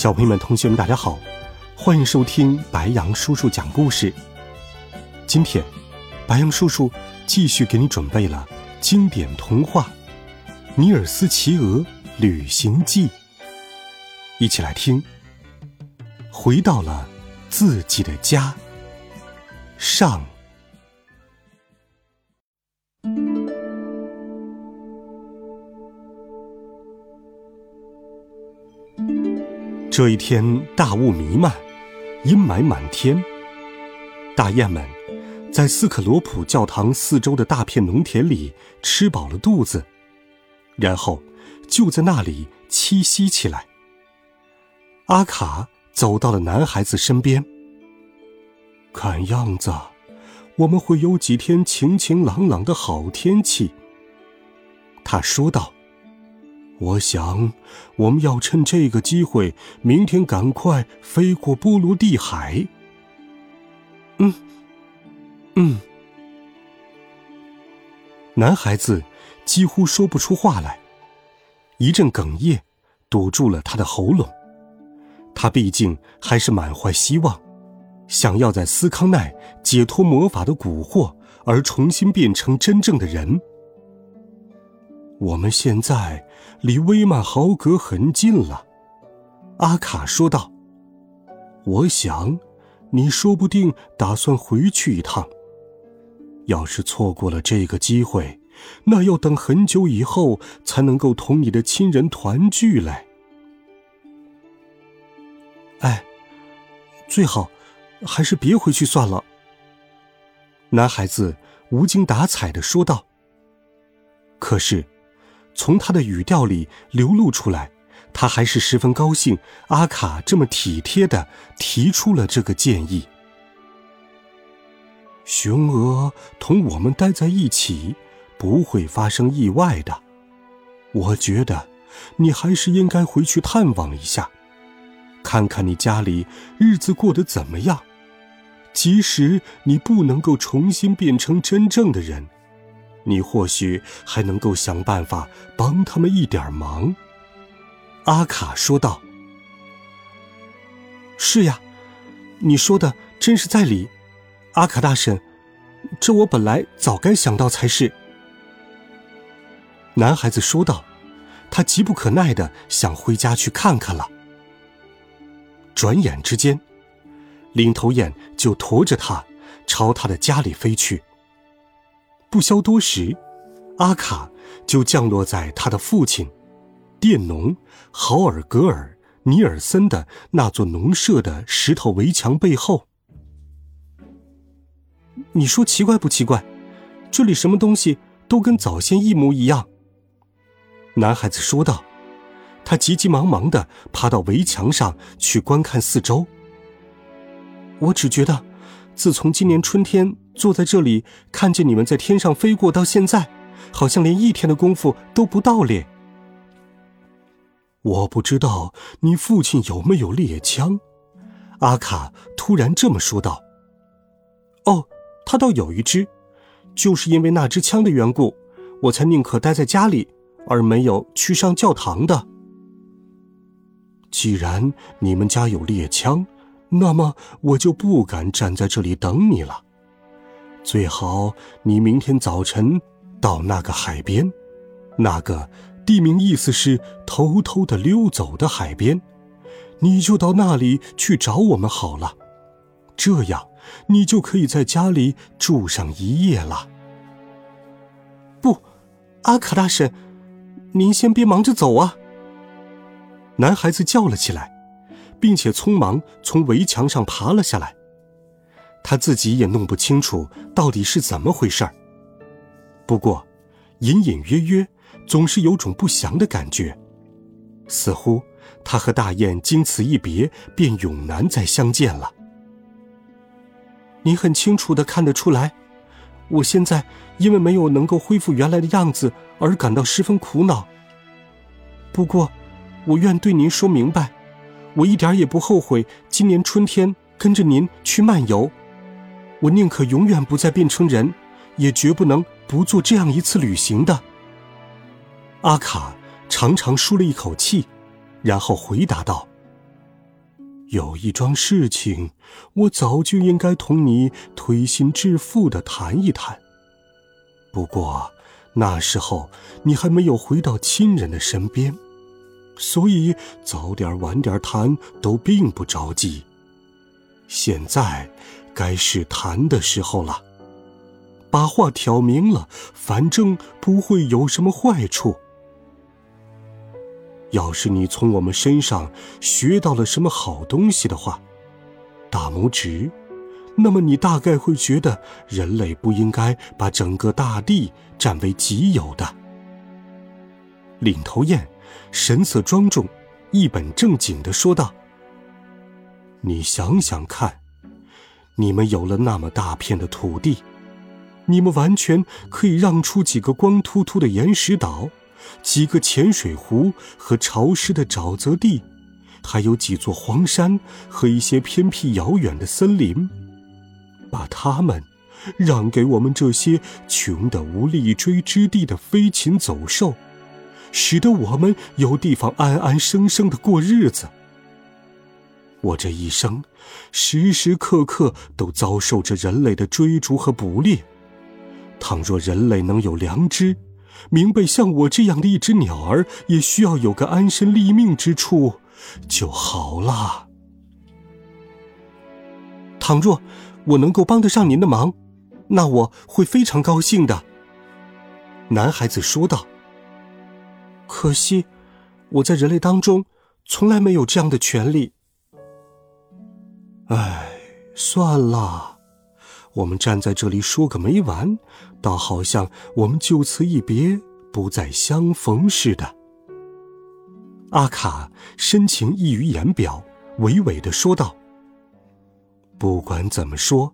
小朋友们、同学们，大家好，欢迎收听白杨叔叔讲故事。今天，白杨叔叔继续给你准备了经典童话《尼尔斯骑鹅旅行记》，一起来听。回到了自己的家。上。这一天，大雾弥漫，阴霾满天。大雁们在斯克罗普教堂四周的大片农田里吃饱了肚子，然后就在那里栖息起来。阿卡走到了男孩子身边。看样子，我们会有几天晴晴朗朗的好天气。他说道。我想，我们要趁这个机会，明天赶快飞过波罗的海。嗯，嗯。男孩子几乎说不出话来，一阵哽咽堵住了他的喉咙。他毕竟还是满怀希望，想要在斯康奈解脱魔法的蛊惑，而重新变成真正的人。我们现在离威曼豪格很近了，阿卡说道。我想，你说不定打算回去一趟。要是错过了这个机会，那要等很久以后才能够同你的亲人团聚嘞。哎，最好还是别回去算了。男孩子无精打采的说道。可是。从他的语调里流露出来，他还是十分高兴。阿卡这么体贴的提出了这个建议。雄鹅同我们待在一起，不会发生意外的。我觉得，你还是应该回去探望一下，看看你家里日子过得怎么样。即使你不能够重新变成真正的人。你或许还能够想办法帮他们一点忙，阿卡说道。是呀，你说的真是在理，阿卡大婶，这我本来早该想到才是。男孩子说道，他急不可耐的想回家去看看了。转眼之间，领头雁就驮着他朝他的家里飞去。不消多时，阿卡就降落在他的父亲，佃农豪尔格尔尼尔森的那座农舍的石头围墙背后。你说奇怪不奇怪？这里什么东西都跟早先一模一样。男孩子说道，他急急忙忙的爬到围墙上去观看四周。我只觉得，自从今年春天。坐在这里，看见你们在天上飞过，到现在，好像连一天的功夫都不到咧。我不知道你父亲有没有猎枪，阿卡突然这么说道。哦，他倒有一支，就是因为那支枪的缘故，我才宁可待在家里，而没有去上教堂的。既然你们家有猎枪，那么我就不敢站在这里等你了。最好你明天早晨到那个海边，那个地名意思是偷偷的溜走的海边，你就到那里去找我们好了。这样你就可以在家里住上一夜了。不，阿卡大神，您先别忙着走啊！男孩子叫了起来，并且匆忙从围墙上爬了下来。他自己也弄不清楚到底是怎么回事儿。不过，隐隐约约，总是有种不祥的感觉，似乎他和大雁经此一别，便永难再相见了。你很清楚的看得出来，我现在因为没有能够恢复原来的样子而感到十分苦恼。不过，我愿对您说明白，我一点也不后悔今年春天跟着您去漫游。我宁可永远不再变成人，也绝不能不做这样一次旅行的。阿卡长长舒了一口气，然后回答道：“有一桩事情，我早就应该同你推心置腹的谈一谈。不过那时候你还没有回到亲人的身边，所以早点晚点谈都并不着急。现在该是谈的时候了，把话挑明了，反正不会有什么坏处。”要是你从我们身上学到了什么好东西的话，大拇指，那么你大概会觉得人类不应该把整个大地占为己有的。领头雁神色庄重，一本正经的说道：“你想想看，你们有了那么大片的土地，你们完全可以让出几个光秃秃的岩石岛。”几个浅水湖和潮湿的沼泽地，还有几座荒山和一些偏僻遥远的森林，把它们让给我们这些穷得无立锥之地的飞禽走兽，使得我们有地方安安生生的过日子。我这一生，时时刻刻都遭受着人类的追逐和捕猎。倘若人类能有良知，明白，像我这样的一只鸟儿，也需要有个安身立命之处，就好了。倘若我能够帮得上您的忙，那我会非常高兴的。”男孩子说道。“可惜，我在人类当中从来没有这样的权利。”哎，算了。我们站在这里说个没完，倒好像我们就此一别，不再相逢似的。阿卡深情溢于言表，娓娓的说道：“不管怎么说，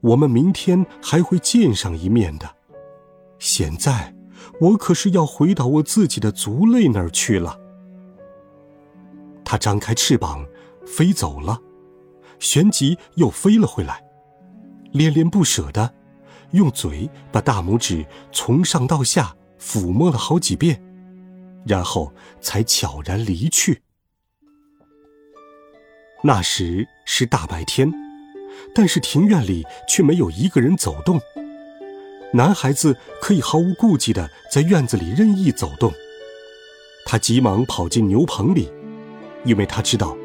我们明天还会见上一面的。现在，我可是要回到我自己的族类那儿去了。”他张开翅膀，飞走了，旋即又飞了回来。恋恋不舍的，用嘴把大拇指从上到下抚摸了好几遍，然后才悄然离去。那时是大白天，但是庭院里却没有一个人走动。男孩子可以毫无顾忌的在院子里任意走动。他急忙跑进牛棚里，因为他知道。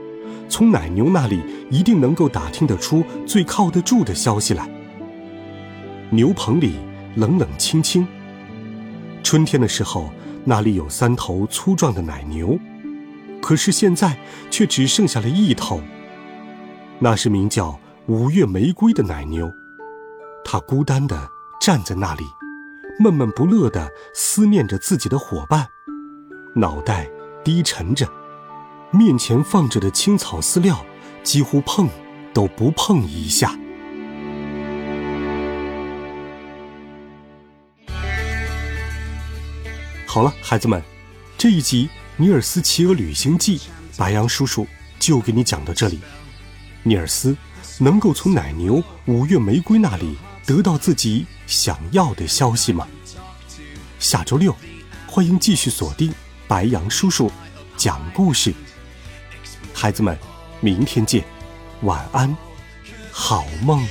从奶牛那里一定能够打听得出最靠得住的消息来。牛棚里冷冷清清。春天的时候，那里有三头粗壮的奶牛，可是现在却只剩下了一头。那是名叫五月玫瑰的奶牛，它孤单的站在那里，闷闷不乐地思念着自己的伙伴，脑袋低沉着。面前放着的青草饲料，几乎碰都不碰一下。好了，孩子们，这一集《尼尔斯骑鹅旅行记》，白羊叔叔就给你讲到这里。尼尔斯能够从奶牛五月玫瑰那里得到自己想要的消息吗？下周六，欢迎继续锁定白羊叔叔讲故事。孩子们，明天见，晚安，好梦。